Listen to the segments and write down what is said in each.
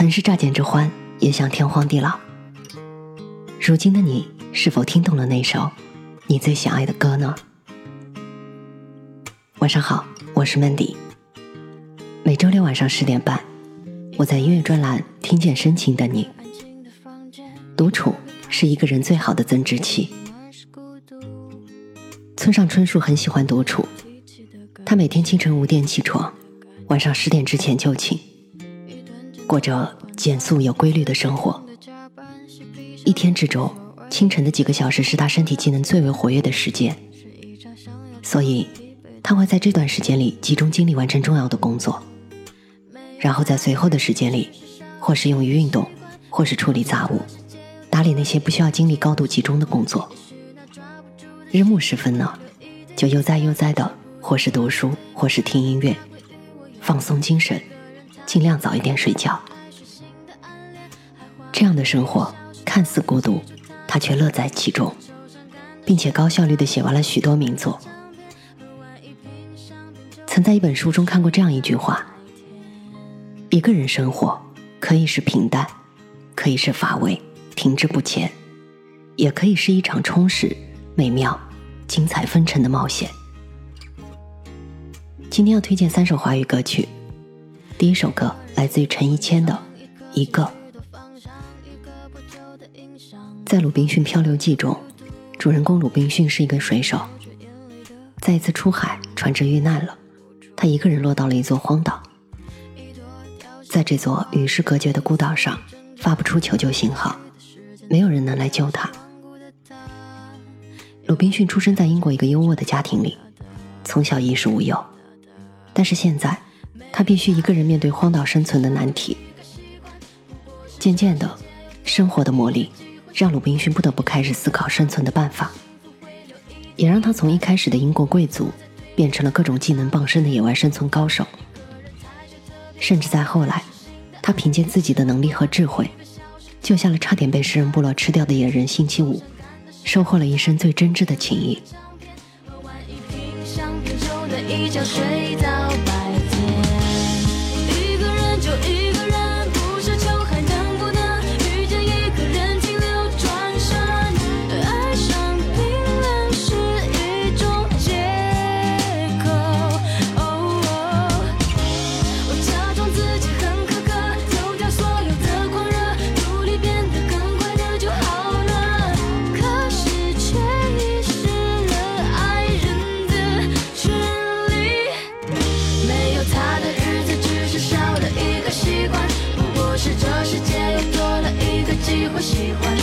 曾是乍见之欢，也想天荒地老。如今的你，是否听懂了那首你最想爱的歌呢？晚上好，我是 Mandy。每周六晚上十点半，我在音乐专栏听见深情的你。独处是一个人最好的增值器。村上春树很喜欢独处，他每天清晨五点起床，晚上十点之前就寝，过着简素有规律的生活。一天之中，清晨的几个小时是他身体机能最为活跃的时间，所以他会在这段时间里集中精力完成重要的工作，然后在随后的时间里，或是用于运动，或是处理杂物，打理那些不需要精力高度集中的工作。日暮时分呢，就悠哉悠哉的，或是读书，或是听音乐，放松精神，尽量早一点睡觉。这样的生活看似孤独，他却乐在其中，并且高效率的写完了许多名作。曾在一本书中看过这样一句话：一个人生活可以是平淡，可以是乏味、停滞不前，也可以是一场充实。美妙、精彩纷呈的冒险。今天要推荐三首华语歌曲。第一首歌来自于陈奕谦的《一个》。在《鲁滨逊漂流记》中，主人公鲁滨逊是一个水手，在一次出海，船只遇难了，他一个人落到了一座荒岛。在这座与世隔绝的孤岛上，发不出求救信号，没有人能来救他。鲁滨逊出生在英国一个优渥的家庭里，从小衣食无忧。但是现在，他必须一个人面对荒岛生存的难题。渐渐的，生活的磨砺让鲁滨逊不得不开始思考生存的办法，也让他从一开始的英国贵族变成了各种技能傍身的野外生存高手。甚至在后来，他凭借自己的能力和智慧，救下了差点被食人部落吃掉的野人星期五。收获了一生最真挚的情谊。也会喜欢。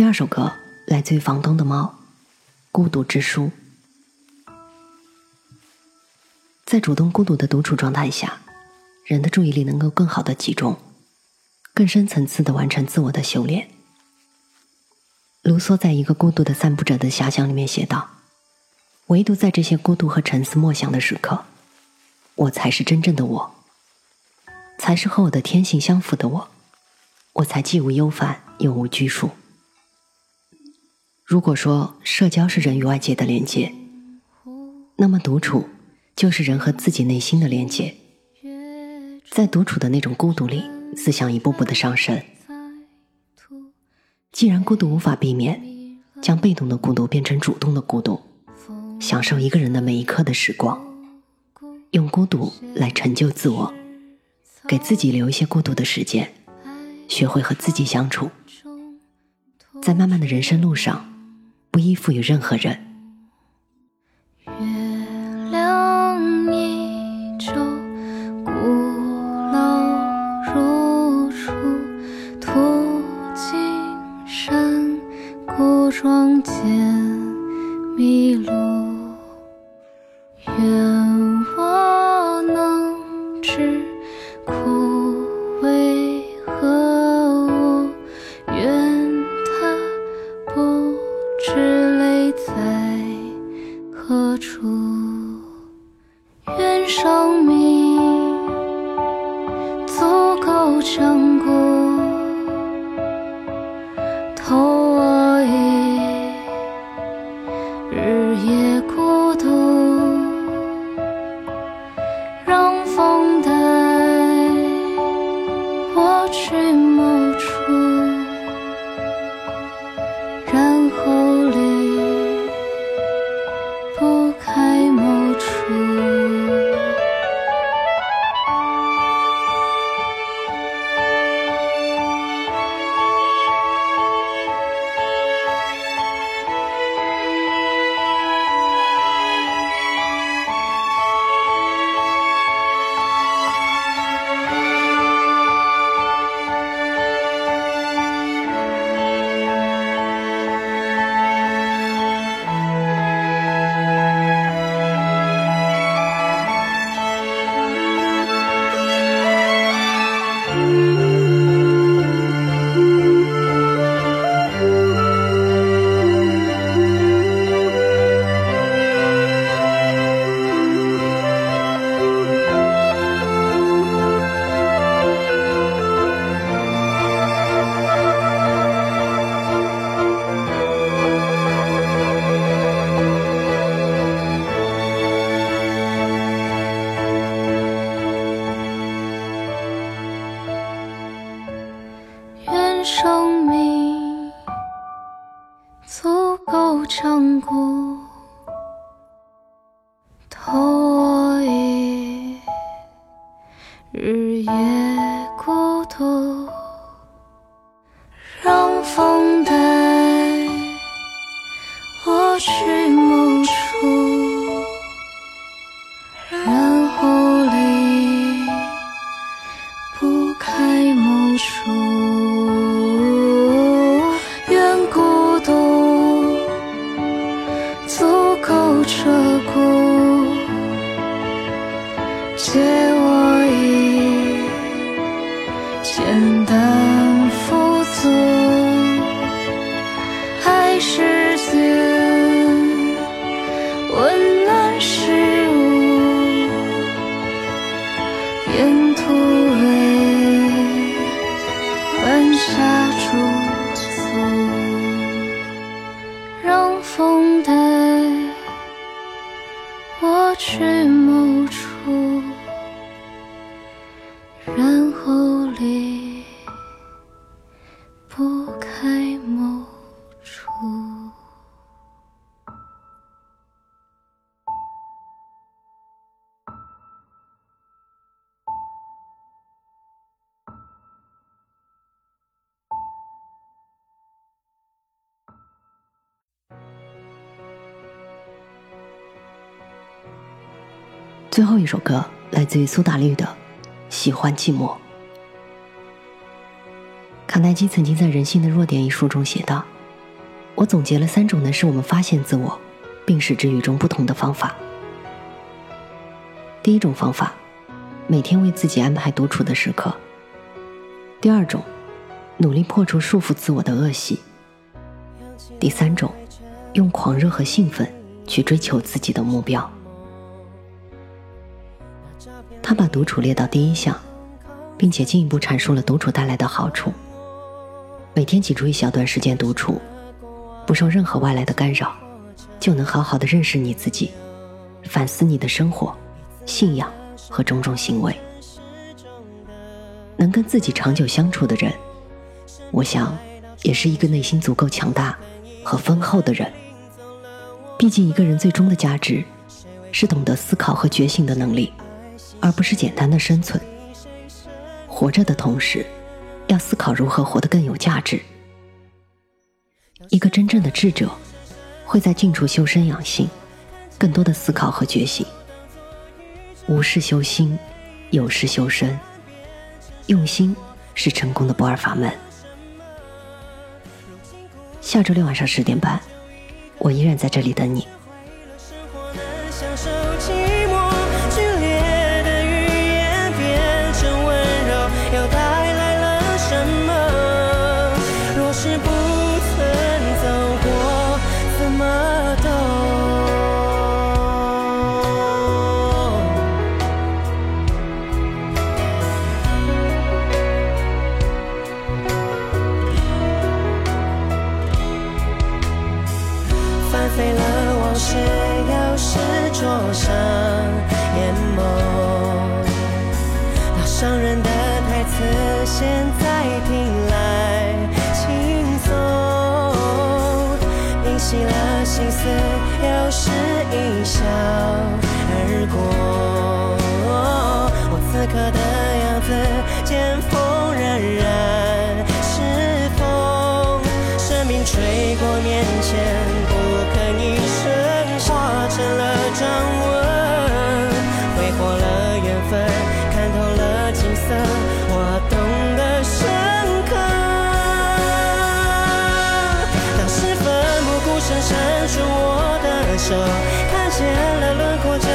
第二首歌来自于房东的猫，《孤独之书》。在主动孤独的独处状态下，人的注意力能够更好的集中，更深层次的完成自我的修炼。卢梭在一个孤独的散步者的遐想里面写道：“唯独在这些孤独和沉思默想的时刻，我才是真正的我，才是和我的天性相符的我，我才既无忧烦又无拘束。”如果说社交是人与外界的连接，那么独处就是人和自己内心的连接。在独处的那种孤独里，思想一步步的上升。既然孤独无法避免，将被动的孤独变成主动的孤独，享受一个人的每一刻的时光，用孤独来成就自我，给自己留一些孤独的时间，学会和自己相处，在漫漫的人生路上。依附于任何人。些孤独。借我一简单富足，爱世间温暖事物，沿途为晚霞驻足，让风带我去。最后一首歌来自于苏打绿的《喜欢寂寞》。卡耐基曾经在《人性的弱点》一书中写道：“我总结了三种能使我们发现自我，并使之与众不同的方法。第一种方法，每天为自己安排独处的时刻；第二种，努力破除束缚自我的恶习；第三种，用狂热和兴奋去追求自己的目标。”他把独处列到第一项，并且进一步阐述了独处带来的好处。每天挤出一小段时间独处，不受任何外来的干扰，就能好好的认识你自己，反思你的生活、信仰和种种行为。能跟自己长久相处的人，我想，也是一个内心足够强大和丰厚的人。毕竟，一个人最终的价值，是懂得思考和觉醒的能力。而不是简单的生存。活着的同时，要思考如何活得更有价值。一个真正的智者，会在近处修身养性，更多的思考和觉醒。无事修心，有事修身。用心是成功的不二法门。下周六晚上十点半，我依然在这里等你。伸出我的手，看见了轮廓。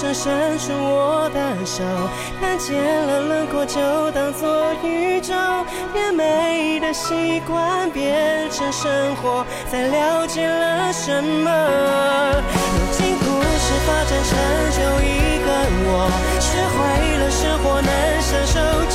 伸伸出我的手，看见了轮廓就当作宇宙，甜美的习惯变成生活，才了解了什么。如今故事发展成就一个我，学会了生活难享受。